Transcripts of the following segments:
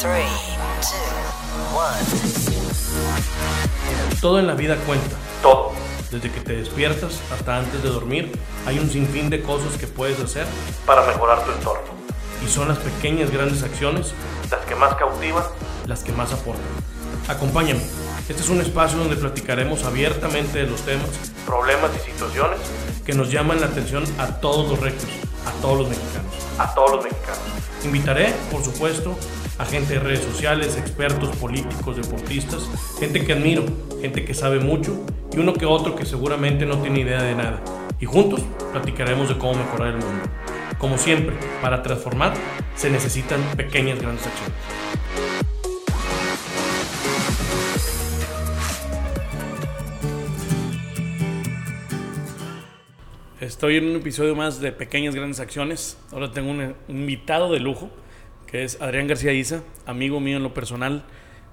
3, 2, 1. Todo en la vida cuenta. Todo. Desde que te despiertas hasta antes de dormir, hay un sinfín de cosas que puedes hacer para mejorar tu entorno. Y son las pequeñas grandes acciones las que más cautivan, las que más aportan. Acompáñame. Este es un espacio donde platicaremos abiertamente de los temas, problemas y situaciones que nos llaman la atención a todos los rectos, a todos los mexicanos, a todos los mexicanos. Invitaré, por supuesto, a gente de redes sociales, expertos, políticos, deportistas, gente que admiro, gente que sabe mucho y uno que otro que seguramente no tiene idea de nada. Y juntos platicaremos de cómo mejorar el mundo. Como siempre, para transformar se necesitan pequeñas grandes acciones. Estoy en un episodio más de Pequeñas Grandes Acciones. Ahora tengo un, invitado de lujo, que es Adrián García Isa, amigo mío en lo personal,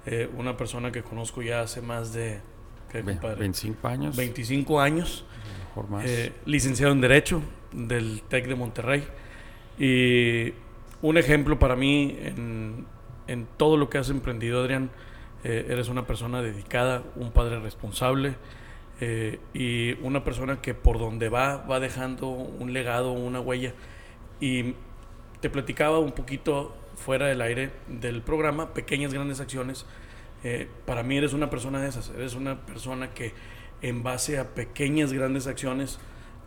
eh, una persona que conozco ya hace más de... ¿qué, Ve- compadre? 25 años. 25 años, mejor más. eh, licenciado en Derecho del TEC de Monterrey. Y un ejemplo para mí en, en todo lo que has emprendido, Adrián. Eh, eres una persona dedicada, un padre responsable eh, y una persona que por donde va va dejando un legado, una huella. Y te platicaba un poquito fuera del aire del programa, pequeñas grandes acciones. Eh, para mí eres una persona de esas, eres una persona que en base a pequeñas grandes acciones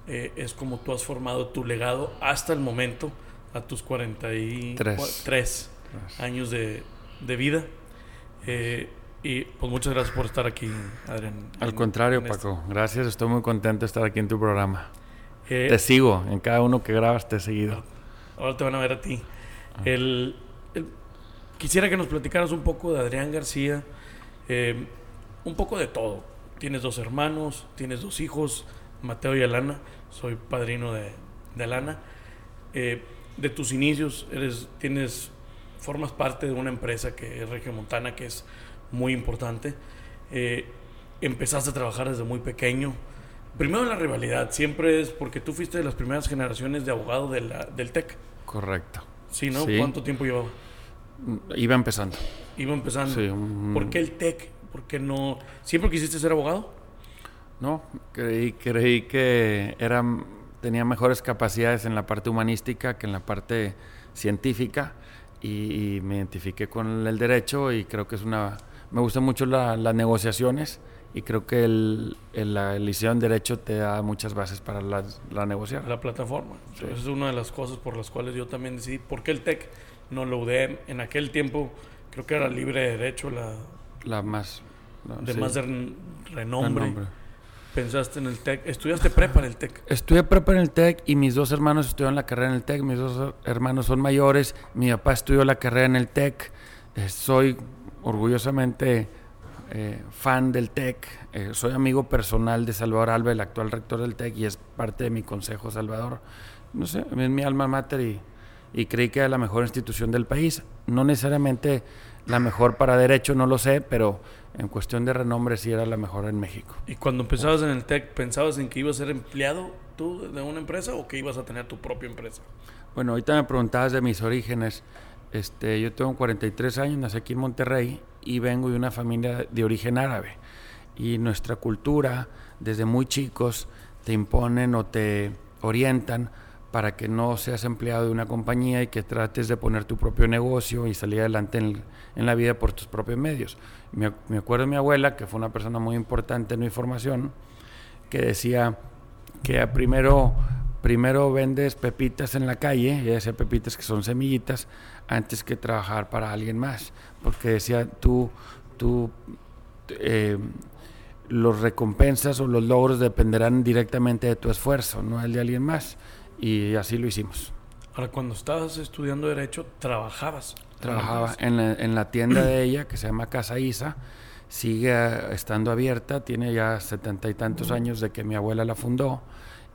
eh, es como tú has formado tu legado hasta el momento, a tus 43 Tres. años de, de vida. Eh, y pues muchas gracias por estar aquí, Adrián. Al en- contrario, en. Paco. Gracias. Estoy muy contento de estar aquí en tu programa. Eh, Te sigo. En cada uno que grabas te he seguido. Ahora te van a ver a ti. El- quisiera que nos platicaras un poco de Adrián García, eh, un poco de todo. Tienes dos hermanos, tienes dos hijos, Mateo y Alana. Soy padrino de, de Alana. Eh, de tus inicios, eres, tienes, formas parte de una empresa que es Regiomontana, que es muy importante. Eh, empezaste a trabajar desde muy pequeño. Primero la rivalidad, siempre es porque tú fuiste de las primeras generaciones de abogado del TEC. Correcto. Sí, ¿no? Sí. ¿Cuánto tiempo llevaba? Iba empezando. Iba empezando. Sí, un- ¿Por qué el TEC? ¿Por qué no? ¿Siempre quisiste ser abogado? No, creí, creí que era, tenía mejores capacidades en la parte humanística que en la parte científica y, y me identifiqué con el derecho y creo que es una... Me gustan mucho la- las negociaciones y creo que el, el- la liceo en derecho te da muchas bases para las- la negociar. La plataforma. Esa es una de las cosas por las cuales yo también decidí. ¿Por qué el TEC? No lo UDEM. En aquel tiempo creo que era libre de derecho, la La más... la- de sí, más de renombre. renombre. Pensaste en el TEC. Estudiaste prepa en el TEC. Estudié prepa en el TEC y mis dos hermanos estudiaron la carrera en el TEC. Mis dos hermanos son mayores. Mi papá estudió la carrera en el TEC. Eh, soy orgullosamente eh, fan del TEC. Eh, soy amigo personal de Salvador Alba, el actual rector del TEC, y es parte de mi consejo, Salvador. No sé, es mi alma mater y, y creí que era la mejor institución del país. No necesariamente la mejor para derecho, no lo sé, pero en cuestión de renombre sí era la mejor en México. Y cuando empezabas en el TEC, ¿pensabas en que ibas a ser empleado tú de una empresa o que ibas a tener tu propia empresa? Bueno, ahorita me preguntabas de mis orígenes. Este, yo tengo 43 años, nací aquí en Monterrey y vengo de una familia de origen árabe. Y nuestra cultura, desde muy chicos, te imponen o te orientan para que no seas empleado de una compañía y que trates de poner tu propio negocio y salir adelante en, en la vida por tus propios medios. Me, me acuerdo de mi abuela, que fue una persona muy importante en mi formación, que decía que primero, primero vendes pepitas en la calle, y decía pepitas que son semillitas, antes que trabajar para alguien más. Porque decía, tú, tú eh, los recompensas o los logros dependerán directamente de tu esfuerzo, no el de alguien más. Y así lo hicimos. Ahora, cuando estabas estudiando Derecho, trabajabas. Trabajaba en la, en la tienda de ella, que se llama Casa Isa, sigue eh, estando abierta, tiene ya setenta y tantos años de que mi abuela la fundó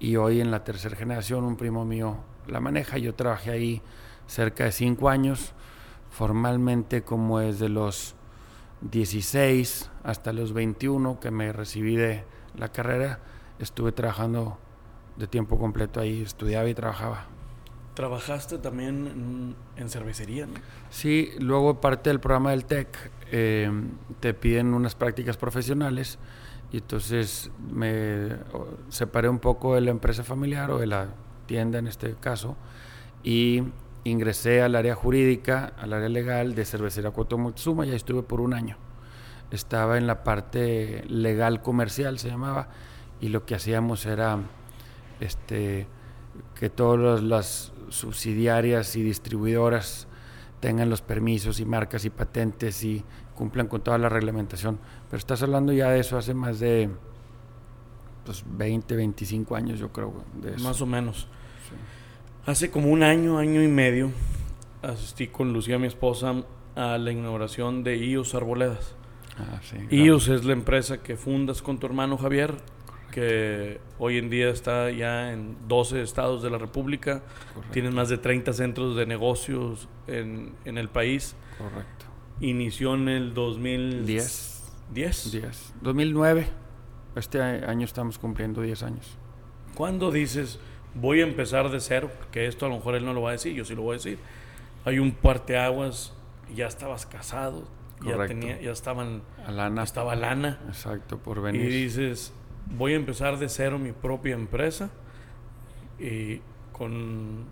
y hoy en la tercera generación un primo mío la maneja. Yo trabajé ahí cerca de cinco años, formalmente como desde los 16 hasta los 21 que me recibí de la carrera, estuve trabajando de tiempo completo ahí, estudiaba y trabajaba. Trabajaste también en, cervecería, ¿no? Sí, luego parte del programa del TEC eh, te piden unas prácticas profesionales y entonces me separé un poco de la empresa familiar o de la tienda en este caso y ingresé al área jurídica, al área legal de Cervecería Moctezuma y ahí estuve por un año. Estaba en la parte legal comercial, se llamaba, y lo que hacíamos era este, que todas las subsidiarias y distribuidoras tengan los permisos y marcas y patentes y cumplan con toda la reglamentación. Pero estás hablando ya de eso hace más de pues, 20, 25 años, yo creo. De eso. Más o menos. Hace como un año, año y medio, asistí con Lucía, mi esposa, a la inauguración de IOS Arboledas. Ah, IOS es la empresa que fundas con tu hermano Javier, que hoy en día está ya en 12 estados de la República. Tienen más de 30 centros de negocios en, en el país. Correcto. Inició en el 2010. ¿10? 10. 2009. Este año estamos cumpliendo 10 años. ¿Cuándo dices voy a empezar de cero, que esto a lo mejor él no lo va a decir, yo sí lo voy a decir. Hay un parteaguas, ya estabas casado, ya tenía, ya estaban lana. estaba lana. Exacto, por venir. Y dices, voy a empezar de cero mi propia empresa y con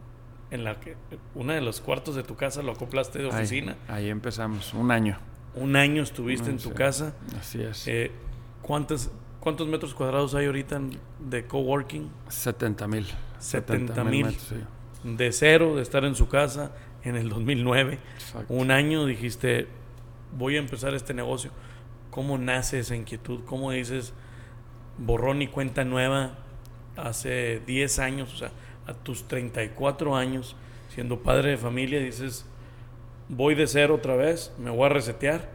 en la que una de los cuartos de tu casa lo acoplaste de oficina. Ahí, empezamos, un año. Un año estuviste en tu casa. Así es. Eh, ¿Cuántas ¿Cuántos metros cuadrados hay ahorita de coworking? 70 mil. 70 mil. De cero, de estar en su casa en el 2009. Un año dijiste, voy a empezar este negocio. ¿Cómo nace esa inquietud? ¿Cómo dices, borrón y cuenta nueva hace 10 años? O sea, a tus 34 años, siendo padre de familia, dices, voy de cero otra vez, me voy a resetear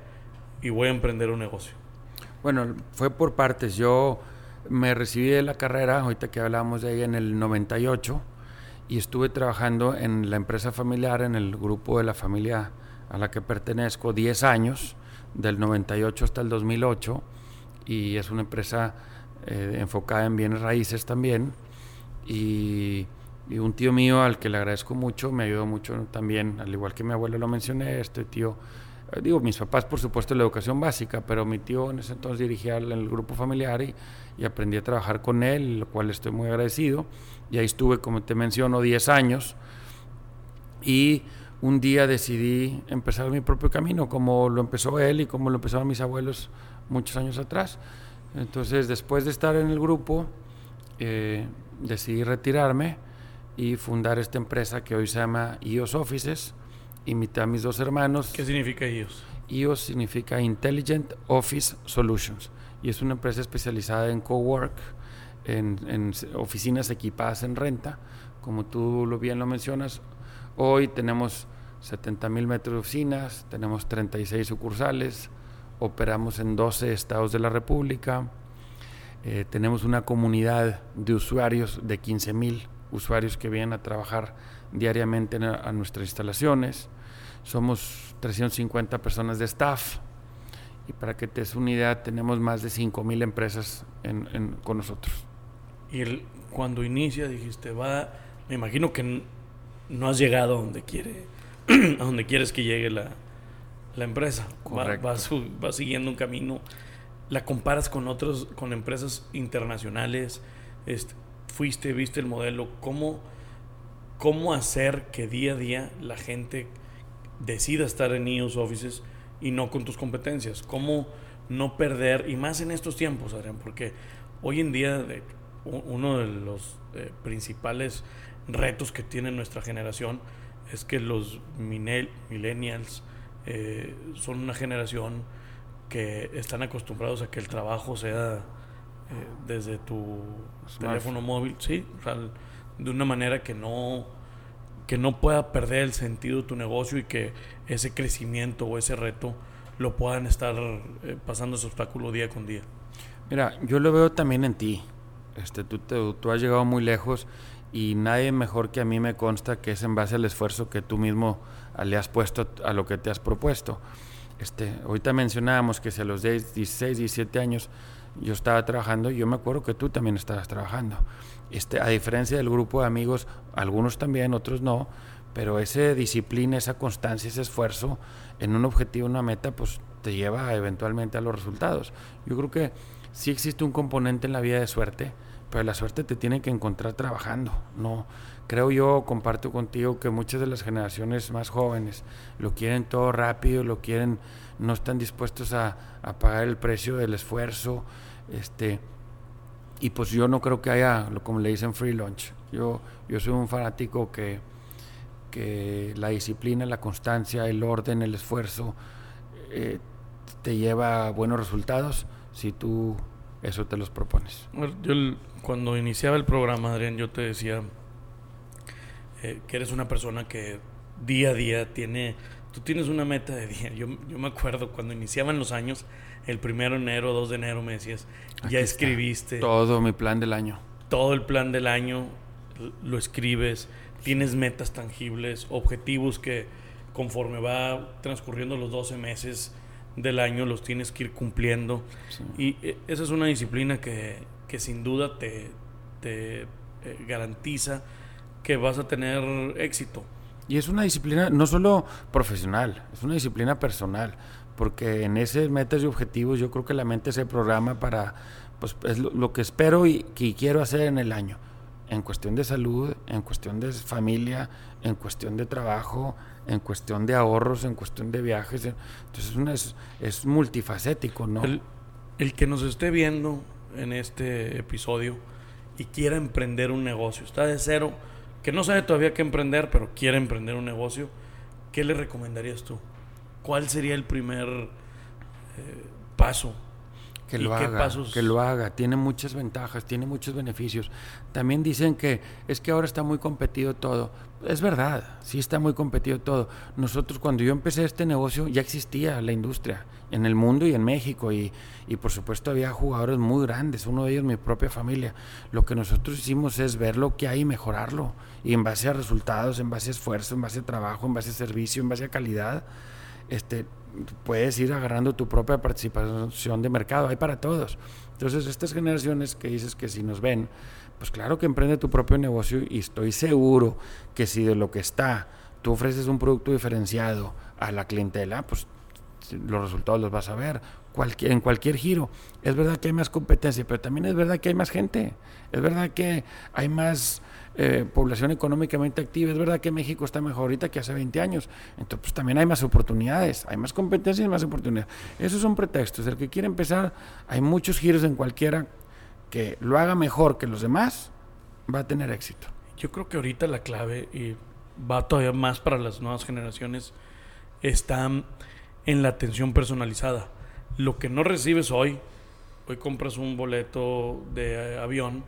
y voy a emprender un negocio. Bueno, fue por partes. Yo me recibí de la carrera, ahorita que hablábamos de ella, en el 98 y estuve trabajando en la empresa familiar, en el grupo de la familia a la que pertenezco, 10 años, del 98 hasta el 2008, y es una empresa eh, enfocada en bienes raíces también. Y, y, un tío mío al que le agradezco mucho, me ayudó mucho también, al igual que mi abuelo lo mencioné, este tío eh, digo, mis papás, por supuesto, la educación básica, pero mi tío en ese entonces dirigía el, grupo familiar y, aprendí a trabajar con él, lo cual estoy muy agradecido. Y ahí estuve, como te menciono, 10 años. Y un día decidí empezar mi propio camino, como lo empezó él y como lo empezaron mis abuelos muchos años atrás. Entonces, después de estar en el grupo, eh, decidí retirarme y fundar esta empresa que hoy se llama IOS Offices invité a mis dos hermanos. ¿Qué significa IOS? IOS significa Intelligent Office Solutions y es una empresa especializada en cowork, en, en oficinas equipadas en renta, como tú lo bien lo mencionas. Hoy tenemos 70 mil metros de oficinas, tenemos 36 sucursales, operamos en 12 estados de la República, eh, tenemos una comunidad de usuarios de 15 mil usuarios que vienen a trabajar diariamente a nuestras instalaciones. Somos 350 personas de staff y para que te des una idea tenemos más de 5.000 empresas con nosotros. Y cuando inicia dijiste, va, me imagino que no has llegado a donde quiere, a donde quieres que llegue la, la empresa. Va, siguiendo un camino. La comparas con otros, con empresas internacionales. Este, fuiste, viste el modelo. ¿Cómo, cómo hacer que día a día la gente decida estar en EOS Offices y no con tus competencias. Cómo no perder, y más en estos tiempos, Adrián, porque hoy en día uno de los eh, principales retos que tiene nuestra generación es que los millennials eh, son una generación que están acostumbrados a que el trabajo sea desde tu teléfono móvil, sí, o sea, de una manera que no, que no pueda perder el sentido de tu negocio y que ese crecimiento o ese reto lo puedan estar eh, pasando ese obstáculo día con día. Mira, yo lo veo también en ti. Este, tú, tú has llegado muy lejos y nadie mejor que a mí me consta que es en base al esfuerzo que tú mismo le has puesto a lo que te has propuesto. Este, ahorita mencionábamos que si a los 16, 17 años yo estaba trabajando, yo me acuerdo que tú también estabas trabajando. Este, a diferencia del grupo de amigos, algunos también, otros no, pero esa disciplina, esa constancia, ese esfuerzo en un objetivo, una meta, pues te lleva eventualmente a los resultados. Yo creo que sí existe un componente en la vida de suerte, pero la suerte te tiene que encontrar trabajando. No, creo yo, comparto contigo que muchas de las generaciones más jóvenes lo quieren todo rápido, lo quieren, no están dispuestos a, a pagar el precio del esfuerzo, este, y pues yo no creo que haya, como le dicen, free lunch. Yo, yo soy un fanático que, que la disciplina, la constancia, el orden, el esfuerzo eh, te lleva a buenos resultados si tú eso te los propones. Yo cuando iniciaba el programa, Adrián, yo te decía eh, que eres una persona que día a día tiene, tú tienes una meta de día. Yo, yo me acuerdo cuando iniciaban los años, el primero de enero, 2 de enero, me decías, ya escribiste. Todo mi plan del año. Todo el plan del año lo escribes, tienes metas tangibles, objetivos que conforme va transcurriendo los 12 meses del año los tienes que ir cumpliendo. Y eh, esa es una disciplina que, que sin duda te, te eh, garantiza que vas a tener éxito. Y es una disciplina no solo profesional, es una disciplina personal, porque en ese metas y objetivos yo creo que la mente se programa para, pues es lo, que espero y que quiero hacer en el año, en cuestión de salud, en cuestión de familia, en cuestión de trabajo, en cuestión de ahorros, en cuestión de viajes. Entonces es, multifacético, ¿no? El, el, que nos esté viendo en este episodio y quiera emprender un negocio, está de cero, que no sabe todavía qué emprender, pero quiere emprender un negocio, ¿qué le recomendarías tú? ¿Cuál sería el primer eh, paso? Que lo haga, que lo haga, tiene muchas ventajas, tiene muchos beneficios. También dicen que es que ahora está muy competido todo. Es verdad, sí está muy competido todo. Nosotros cuando yo empecé este negocio ya existía la industria en el mundo y en México y, y por supuesto había jugadores muy grandes, uno de ellos mi propia familia. Lo que nosotros hicimos es ver lo que hay y mejorarlo. Y en base a resultados, en base a esfuerzo, en base a trabajo, en base a servicio, en base a calidad, este, puedes ir agarrando tu propia participación de mercado, hay para todos. Entonces, estas generaciones que dices que si nos ven, pues claro que emprende tu propio negocio y estoy seguro que si de lo que está tú ofreces un producto diferenciado a la clientela, pues los resultados los vas a ver en cualquier giro. Es verdad que hay más competencia, pero también es verdad que hay más gente. Es verdad que hay más eh, población económicamente activa. Es verdad que México está mejor ahorita que hace 20 años. Entonces pues, también hay más oportunidades, hay más competencia y más oportunidades. Esos son pretextos. El que quiere empezar, hay muchos giros en cualquiera que lo haga mejor que los demás, va a tener éxito. Yo creo que ahorita la clave, y va todavía más para las nuevas generaciones, está en la atención personalizada. Lo que no recibes hoy, hoy compras un boleto de avión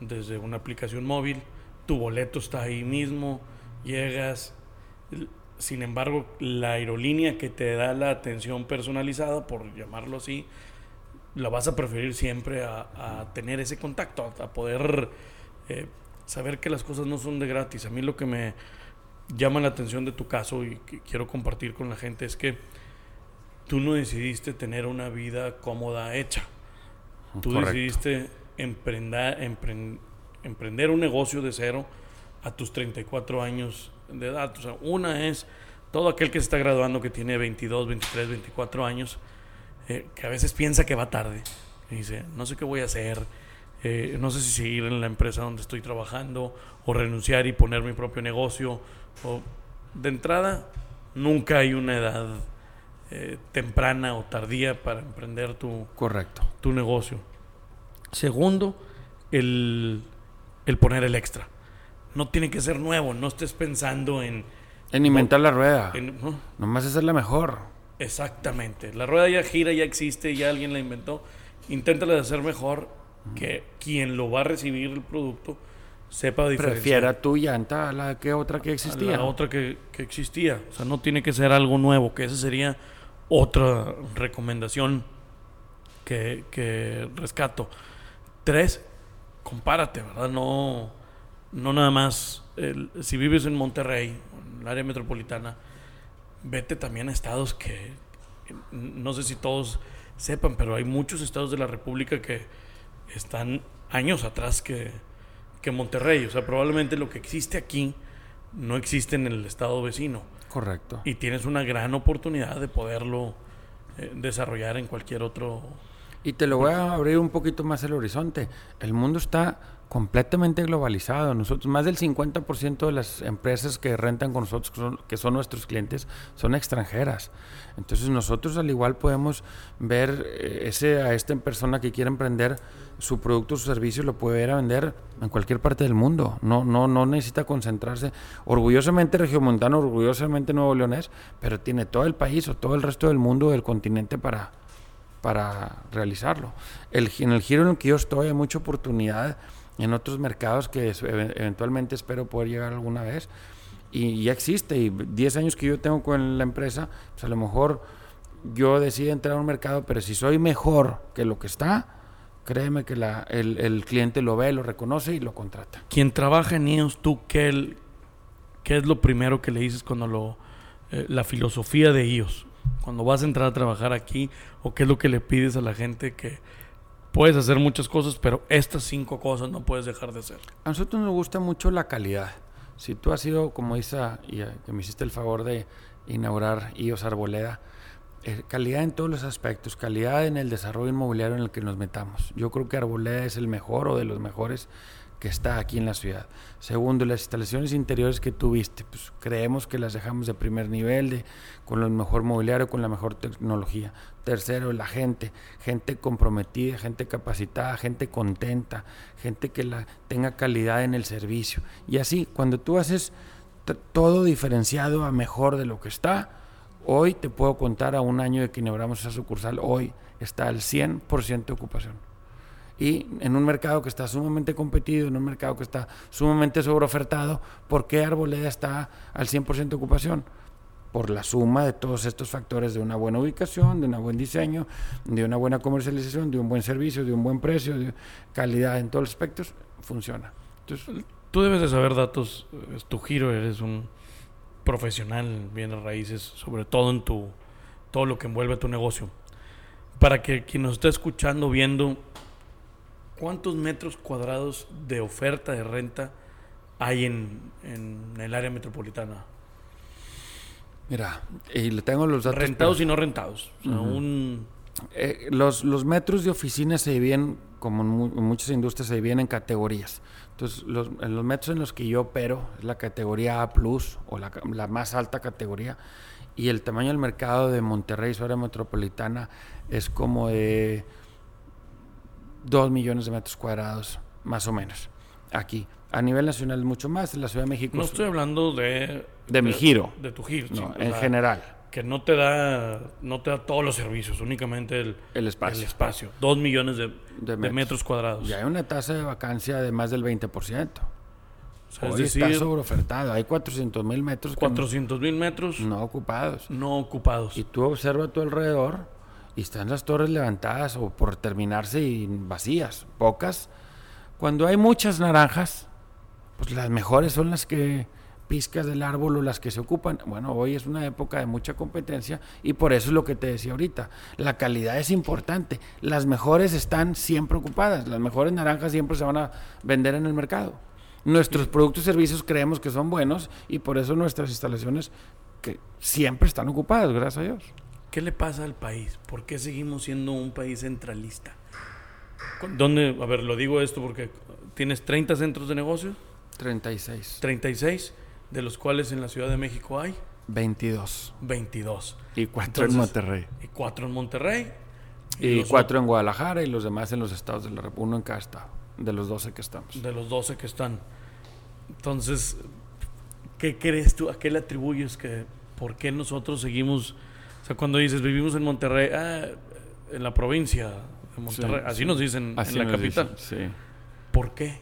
desde una aplicación móvil, tu boleto está ahí mismo, llegas. Sin embargo, la aerolínea que te da la atención personalizada, por llamarlo así, la vas a preferir siempre a, tener ese contacto, a, poder eh, saber que las cosas no son de gratis. A mí lo que me llama la atención de tu caso y que quiero compartir con la gente es que tú no decidiste tener una vida cómoda hecha. Tú decidiste emprender, emprender un negocio de cero a tus 34 años de edad. O sea, una es todo aquel que se está graduando que tiene 22, 23, 24 años, eh, que a veces piensa que va tarde. Y dice, no sé qué voy a hacer, eh, no sé si seguir en la empresa donde estoy trabajando o renunciar y poner mi propio negocio. O, de entrada, nunca hay una edad eh, temprana o tardía para emprender tu, Correcto. tu negocio. Segundo, el, poner el extra. No tiene que ser nuevo, no estés pensando en... En inventar la rueda. Nomás hacerla mejor. Exactamente. La rueda ya gira, ya existe, ya alguien la inventó. Inténtala de hacer mejor que quien lo va a recibir el producto sepa diferenciar. Prefiera tu llanta a la que otra que existía. A la otra que, que, existía. O sea, no tiene que ser algo nuevo, que esa sería otra recomendación que, rescato. Tres, compárate, ¿verdad? No, no nada más, si vives en Monterrey, en el área metropolitana, vete también a estados que no sé si todos sepan, pero hay muchos estados de la República que están años atrás que, que Monterrey. O sea, probablemente lo que existe aquí no existe en el estado vecino. Correcto. Y tienes una gran oportunidad de poderlo eh, desarrollar en cualquier otro... Y te lo voy a abrir un poquito más el horizonte. El mundo está completamente globalizado. Nosotros, más del 50% de las empresas que rentan con nosotros, que son, nuestros clientes, son extranjeras. Entonces nosotros al igual podemos ver eh, ese, a esta persona que quiere emprender su producto su servicio, lo puede ir a vender en cualquier parte del mundo. No, no, no necesita concentrarse. Orgullosamente regiomontano, orgullosamente nuevo leonés, pero tiene todo el país o todo el resto del mundo, del continente para, para realizarlo. El, en el giro en el que yo estoy hay mucha oportunidad en otros mercados que eventualmente espero poder llegar alguna vez. Y ya existe, y 10 años que yo tengo con la empresa, pues a lo mejor yo decido entrar a un mercado, pero si soy mejor que lo que está, créeme que la, el, el, cliente lo ve, lo reconoce y lo contrata. Quien trabaja en ellos, tú, ¿qué, qué es lo primero que le dices cuando lo... Eh, la filosofía de ellos, cuando vas a entrar a trabajar aquí, o qué es lo que le pides a la gente que puedes hacer muchas cosas, pero estas cinco cosas no puedes dejar de hacer. A nosotros nos gusta mucho la calidad. Si tú has sido, como dice, y que me hiciste el favor de inaugurar IOS Arboleda, eh, calidad en todos los aspectos, calidad en el desarrollo inmobiliario en el que nos metamos. Yo creo que Arboleda es el mejor o de los mejores que está aquí en la ciudad. Segundo, las instalaciones interiores que tuviste, pues creemos que las dejamos de primer nivel, con el mejor mobiliario, con la mejor tecnología. Tercero, la gente, gente comprometida, gente capacitada, gente contenta, gente que la, tenga calidad en el servicio. Y así, cuando tú haces todo diferenciado a mejor de lo que está, hoy te puedo contar a un año de que inauguramos esa sucursal, hoy está al 100% de ocupación y en un mercado que está sumamente competido, en un mercado que está sumamente sobreofertado, ¿por qué Arboleda está al 100% de ocupación? Por la suma de todos estos factores de una buena ubicación, de un buen diseño, de una buena comercialización, de un buen servicio, de un buen precio, de calidad en todos los aspectos, funciona. Entonces, tú debes de saber datos, es tu giro, eres un profesional en bienes raíces, sobre todo en tu todo lo que envuelve tu negocio. Para que quien nos esté escuchando, viendo, ¿cuántos metros cuadrados de oferta de renta hay en, el área metropolitana? Mira, y le tengo los datos. Rentados y no rentados. Eh, los, los, metros de oficina se dividen, como en, muchas industrias, se dividen en categorías. Entonces, los, en los metros en los que yo opero, es la categoría A, o la, la más alta categoría, y el tamaño del mercado de Monterrey, su área metropolitana, es como de 2 millones de metros cuadrados, más o menos, aquí. A nivel nacional mucho más, en la Ciudad de México. No estoy hablando de... De, mi giro. De tu giro, no, en general. Que no te da no te da todos los servicios, únicamente el, el espacio. El espacio. 2 millones de, de, metros. cuadrados. Y hay una tasa de vacancia de más del 20%. O sea, Hoy es decir, está sobreofertado. Hay 400 mil metros. 400 mil metros. No ocupados. No ocupados. Y tú observa a tu alrededor y están las torres levantadas o por terminarse y vacías, pocas. Cuando hay muchas naranjas, pues las mejores son las que piscas del árbol o las que se ocupan. Bueno, hoy es una época de mucha competencia y por eso es lo que te decía ahorita. La calidad es importante. Las mejores están siempre ocupadas. Las mejores naranjas siempre se van a vender en el mercado. Nuestros productos y servicios creemos que son buenos y por eso nuestras instalaciones que siempre están ocupadas, gracias a Dios. ¿Qué le pasa al país? ¿Por qué seguimos siendo un país centralista? ¿Dónde? A ver, lo digo esto porque tienes 30 centros de negocio. 36. 36, de los cuales en la Ciudad de México hay 22. 22. Y cuatro en Monterrey. Y cuatro en Monterrey. Y, cuatro en Guadalajara y los demás en los estados de la República, uno en cada estado, de los 12 que estamos. De los 12 que están. Entonces, ¿qué crees tú? ¿A qué le atribuyes que por qué nosotros seguimos o sea, cuando dices vivimos en Monterrey, ah, en la provincia de Monterrey, así nos dicen en la capital. sí. ¿Por qué?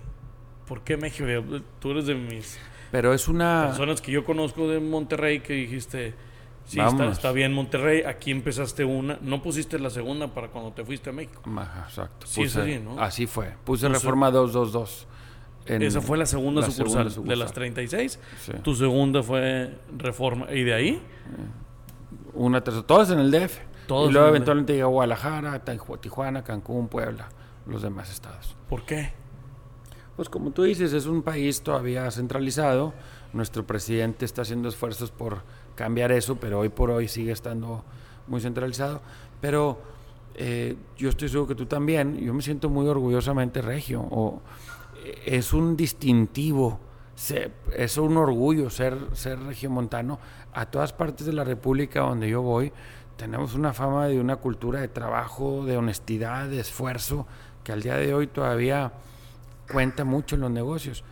¿Por qué México? Tú eres de mis Pero es una personas que yo conozco de Monterrey que dijiste, sí, está, está, bien Monterrey, aquí empezaste una, no pusiste la segunda para cuando te fuiste a México. Ajá, exacto. Sí, es así, ¿no? Así fue. Puse Reforma 222. Esa fue la segunda, sucursal, de las 36. Tu segunda fue Reforma. ¿Y de ahí? Una tercera, todas en el DF. todos. Y luego eventualmente llega Guadalajara, Tijuana, Cancún, Puebla, los demás estados. ¿Por qué? Pues como tú dices, es un país todavía centralizado. Nuestro presidente está haciendo esfuerzos por cambiar eso, pero hoy por hoy sigue estando muy centralizado. Pero eh, yo estoy seguro que tú también, yo me siento muy orgullosamente regio. O, eh, es un distintivo, es un orgullo ser, ser regiomontano. A todas partes de la República donde yo voy, tenemos una fama de una cultura de trabajo, de honestidad, de esfuerzo, que al día de hoy todavía cuenta mucho en los negocios.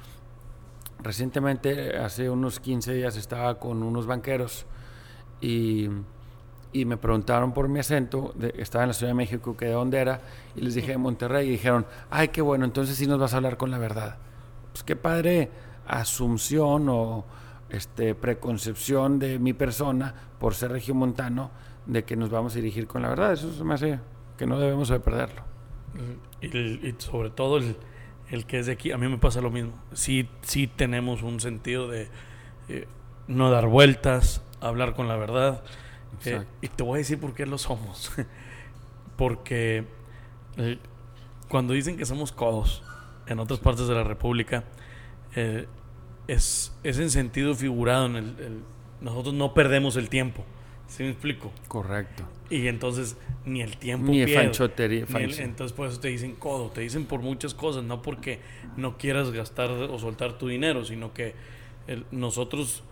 Recientemente, hace unos 15 días, estaba con unos banqueros y, y me preguntaron por mi acento. estaba en la Ciudad de México, que de dónde era, y les dije de Monterrey. Y dijeron, ay, qué bueno, entonces sí nos vas a hablar con la verdad. Pues qué padre asunción o este, preconcepción de mi persona por ser regiomontano de que nos vamos a dirigir con la verdad. Eso se me hace que no debemos de perderlo. y sobre todo el el que es de aquí, a mí me pasa lo mismo. Sí, sí tenemos un sentido de eh, no dar vueltas, hablar con la verdad. Eh, y te voy a decir por qué lo somos. Porque eh, cuando dicen que somos codos en otras partes de la República, es, es en sentido figurado. En el, nosotros no perdemos el tiempo. ¿Sí me explico? Correcto. Y entonces ni el tiempo ni fanchotería. entonces por eso te dicen codo, te dicen por muchas cosas, no porque no quieras gastar o soltar tu dinero, sino que nosotros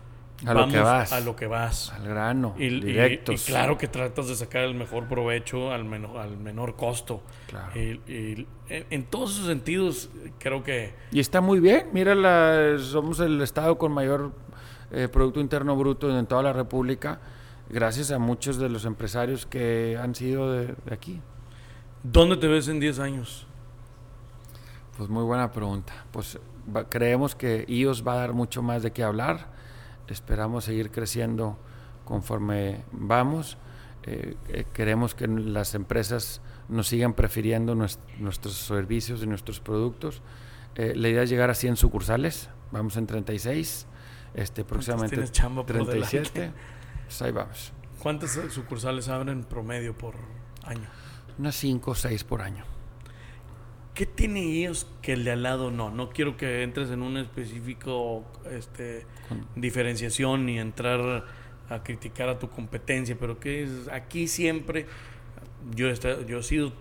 a vamos lo que vas, a lo que vas. Al grano, y, directos. Y, claro que tratas de sacar el mejor provecho al menor, al menor costo. Claro. Y, en, todos esos sentidos creo que... Y está muy bien, mira, la, somos el estado con mayor eh, Producto Interno Bruto en toda la República gracias a muchos de los empresarios que han sido de, aquí. ¿Dónde te ves en 10 años? Pues muy buena pregunta. Pues creemos que IOS va a dar mucho más de qué hablar. Esperamos seguir creciendo conforme vamos. Eh, eh, queremos que las empresas nos sigan prefiriendo nuestros servicios y nuestros productos. Eh, la idea es llegar a 100 sucursales. Vamos en 36. Este, próximamente 37. Pues ahí vamos. ¿Cuántas sucursales abren promedio por año? Unas 5 o 6 por año. ¿Qué tiene ellos que el de al lado no? No quiero que entres en un específico este, diferenciación ni entrar a criticar a tu competencia, pero que es aquí siempre, yo, he, yo he sido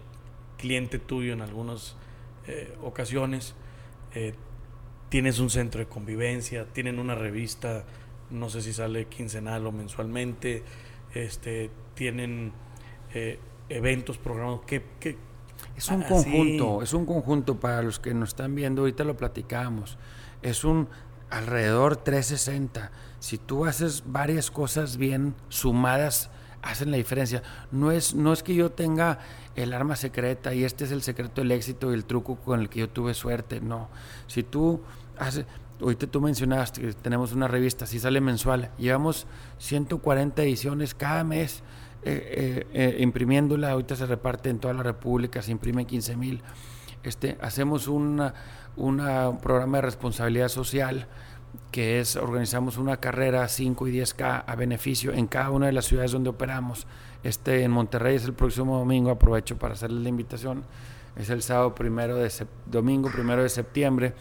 cliente tuyo en algunas eh, ocasiones, eh, tienes un centro de convivencia, tienen una revista no sé si sale quincenal o mensualmente, este, tienen eh, eventos programados, ¿qué, es un conjunto, es un conjunto para los que nos están viendo, ahorita lo platicamos, es un alrededor 360, si tú haces varias cosas bien sumadas, hacen la diferencia. No es, no es que yo tenga el arma secreta y este es el secreto del éxito y el truco con el que yo tuve suerte, no. Si tú haces, Ahorita tú mencionaste que tenemos una revista, así sale mensual. Llevamos 140 ediciones cada mes eh, eh, eh, imprimiéndola. Ahorita se reparte en toda la República, se imprime 15 mil. Este, hacemos un programa de responsabilidad social que es organizamos una carrera 5 y 10K a beneficio en cada una de las ciudades donde operamos. Este en Monterrey es el próximo domingo, aprovecho para hacerles la invitación. Es el sábado primero de domingo primero de septiembre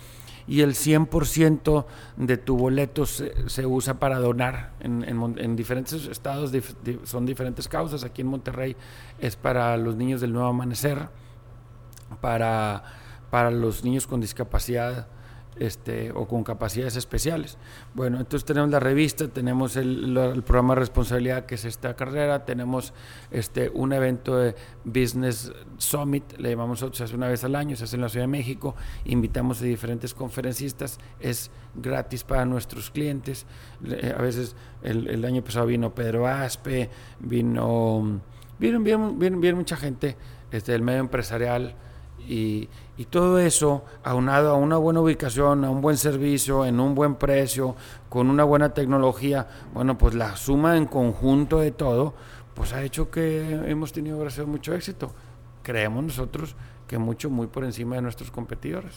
y el 100% de tu boleto se, usa para donar en, diferentes estados, son diferentes causas. Aquí en Monterrey es para los niños del nuevo amanecer, para, para los niños con discapacidad este, o con capacidades especiales. Bueno, entonces tenemos la revista, tenemos el, programa de responsabilidad que es esta carrera, tenemos este, un evento de Business Summit, le llamamos se hace una vez al año, se hace en la Ciudad de México, invitamos a diferentes conferencistas, es gratis para nuestros clientes, a veces el, año pasado vino Pedro Aspe, vino, vino, vino, mucha gente este, del medio empresarial, y, todo eso, aunado a una buena ubicación, a un buen servicio, en un buen precio, con una buena tecnología, bueno, pues la suma en conjunto de todo, pues ha hecho que hemos tenido, gracias mucho éxito. Creemos nosotros que mucho, muy por encima de nuestros competidores.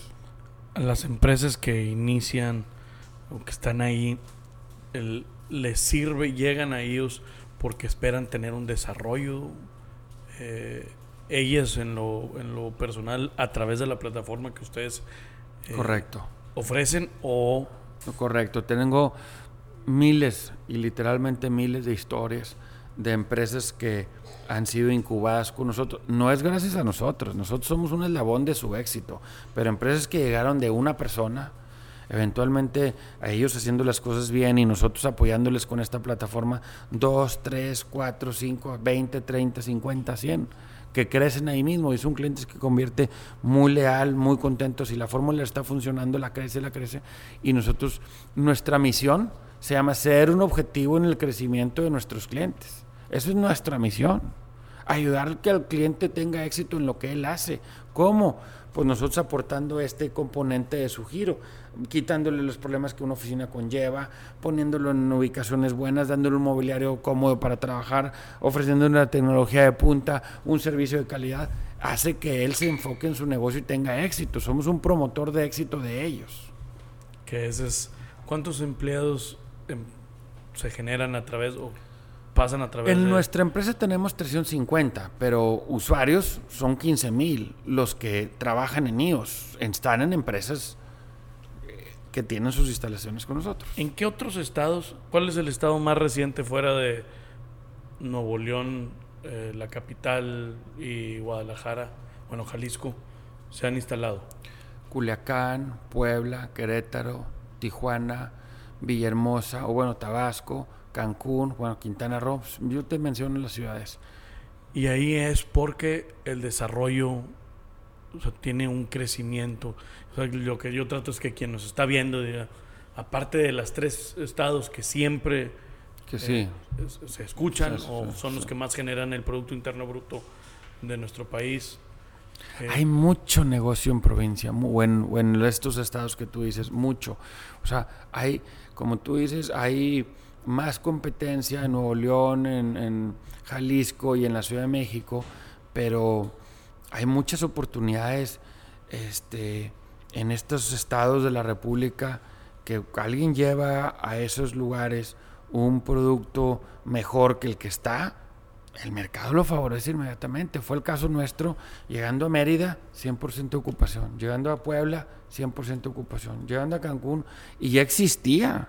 Las empresas que inician o que están ahí, les sirve, llegan a ellos porque esperan tener un desarrollo eh, ellas en lo, en lo personal a través de la plataforma que ustedes eh, Correcto. ofrecen o Correcto. Tengo miles y literalmente miles de historias de empresas que han sido incubadas con nosotros. No es gracias a nosotros, nosotros somos un eslabón de su éxito, pero empresas que llegaron de una persona, eventualmente a ellos haciendo las cosas bien y nosotros apoyándoles con esta plataforma, dos, tres, cuatro, cinco, veinte, treinta, cincuenta, cien que crecen ahí mismo y son clientes que convierte muy leal, muy contentos y la fórmula está funcionando, la crece, la crece y nosotros, nuestra misión se llama ser un objetivo en el crecimiento de nuestros clientes. Eso es nuestra misión. Ayudar que el cliente tenga éxito en lo que él hace. ¿Cómo? Pues nosotros aportando este componente de su giro, quitándole los problemas que una oficina conlleva, poniéndolo en ubicaciones buenas, dándole un mobiliario cómodo para trabajar, ofreciendo una tecnología de punta, un servicio de calidad, hace que él se enfoque en su negocio y tenga éxito. Somos un promotor de éxito de ellos. que ese es cuántos empleados em, se generan a través o pasan a través En de nuestra empresa tenemos 350, pero usuarios son 15 mil los que trabajan en IOS, están en empresas eh, que tienen sus instalaciones con nosotros. ¿En qué otros estados? ¿Cuál es el estado más reciente fuera de Nuevo León, eh, la capital y Guadalajara, bueno, Jalisco, se han instalado? Culiacán, Puebla, Querétaro, Tijuana, Villahermosa, o bueno, Tabasco, Cancún, bueno, Quintana Roo. pues, Yo te menciono las ciudades. Y ahí es porque el desarrollo o sea, tiene un crecimiento. O sea, lo que yo trato es que quien nos está viendo diga, aparte de los tres estados que siempre Que sí. eh, es- se escuchan Sí, sí, o sí, son los sí. que más generan el Producto Interno Bruto de nuestro país. eh, Hay mucho negocio en provincia, o en, o en estos estados que tú dices, mucho. O sea, hay, como tú dices, hay más competencia en Nuevo León, en, Jalisco y en la Ciudad de México, pero hay muchas oportunidades este, en estos estados de la República que alguien lleva a esos lugares un producto mejor que el que está, el mercado lo favorece inmediatamente. Fue el caso nuestro, llegando a Mérida, 100% ocupación, llegando a Puebla, 100% ocupación, llegando a Cancún, y ya existía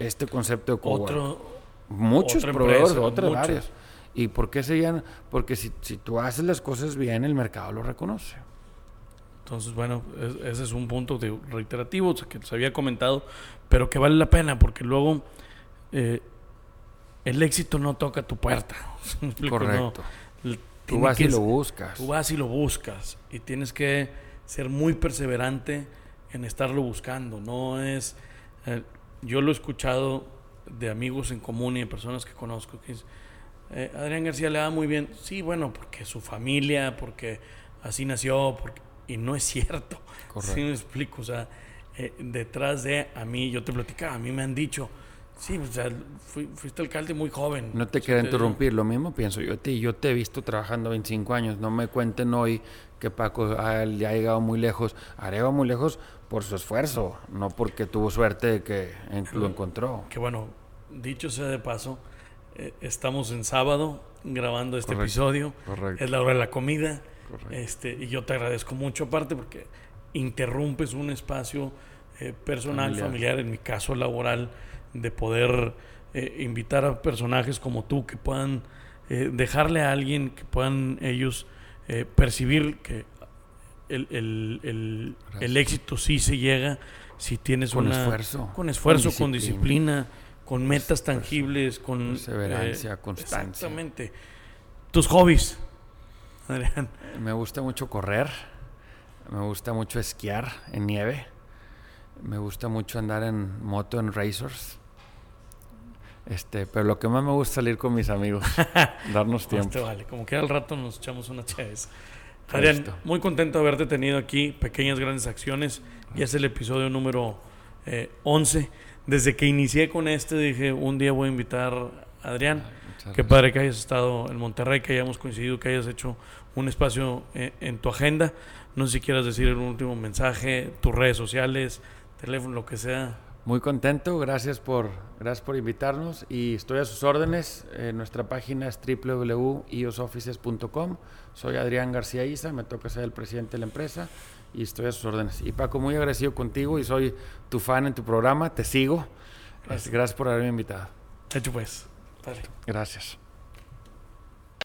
este concepto de cowork. otro, Muchos proveedores, muchas. varias. ¿Y por qué seguían? Porque si, si tú haces las cosas bien, el mercado lo reconoce. Entonces, bueno, es- ese es un punto de- reiterativo que les había comentado, pero que vale la pena porque luego eh, el éxito no toca tu puerta. Correcto. Tú vas que y lo buscas. Tú vas y lo buscas y tienes que ser muy perseverante en estarlo buscando. No es. eh, yo lo he escuchado de amigos en común y de personas que conozco que es, eh, Adrián García le va muy bien. Sí, bueno, porque su familia, porque así nació, porque, y no es cierto. Correcto. Sí me explico, o sea, eh, detrás de a mí, yo te platicaba, a mí me han dicho, sí, o sea, fui- fuiste alcalde muy joven. No te quiero interrumpir, lo mismo pienso yo a ti. Yo te he visto trabajando 25 años. No me cuenten hoy que Paco ya ha llegado muy lejos. Ha llegado muy lejos por su esfuerzo, no porque tuvo suerte de que lo encontró. Que bueno, dicho sea de paso, eh, estamos en sábado grabando este Correcto, episodio. correcto. Es la hora de la comida. Correcto. Este, y yo te agradezco mucho, aparte, porque interrumpes un espacio eh, personal, Familiar. familiar. en mi caso laboral, de poder eh, invitar a personajes como tú que puedan eh, dejarle a alguien, que puedan ellos eh, percibir que el, el- el- el éxito sí se llega si tienes Con una esfuerzo, con esfuerzo, con con disciplina, con metas tangibles, con Perseverancia, constancia. Exactamente. Tus hobbies, Adrián. Me gusta mucho correr, me gusta mucho esquiar en nieve, me gusta mucho andar en moto en racers. Este, pero lo que más me gusta es salir con mis amigos, darnos tiempo. vale, como que al rato nos echamos una chaves. Adrián, muy contento de haberte tenido aquí, Pequeñas Grandes Acciones, y es el episodio número eh, 11. Desde que inicié con este dije, un día voy a invitar a Adrián. Muchas Qué gracias. padre que hayas estado en Monterrey, que hayamos coincidido, que hayas hecho un espacio eh, en tu agenda. No sé si quieras decir un último mensaje, tus redes sociales, teléfono, lo que sea. Muy contento, gracias por, gracias por invitarnos y estoy a sus órdenes. Eh, nuestra página es www.iosoffices.com. Soy Adrián García Isa, me toca ser el presidente de la empresa y estoy a sus órdenes. Y Paco, muy agradecido contigo y soy tu fan en tu programa, te sigo. Gracias, gracias por haberme invitado. Hecho pues. Gracias.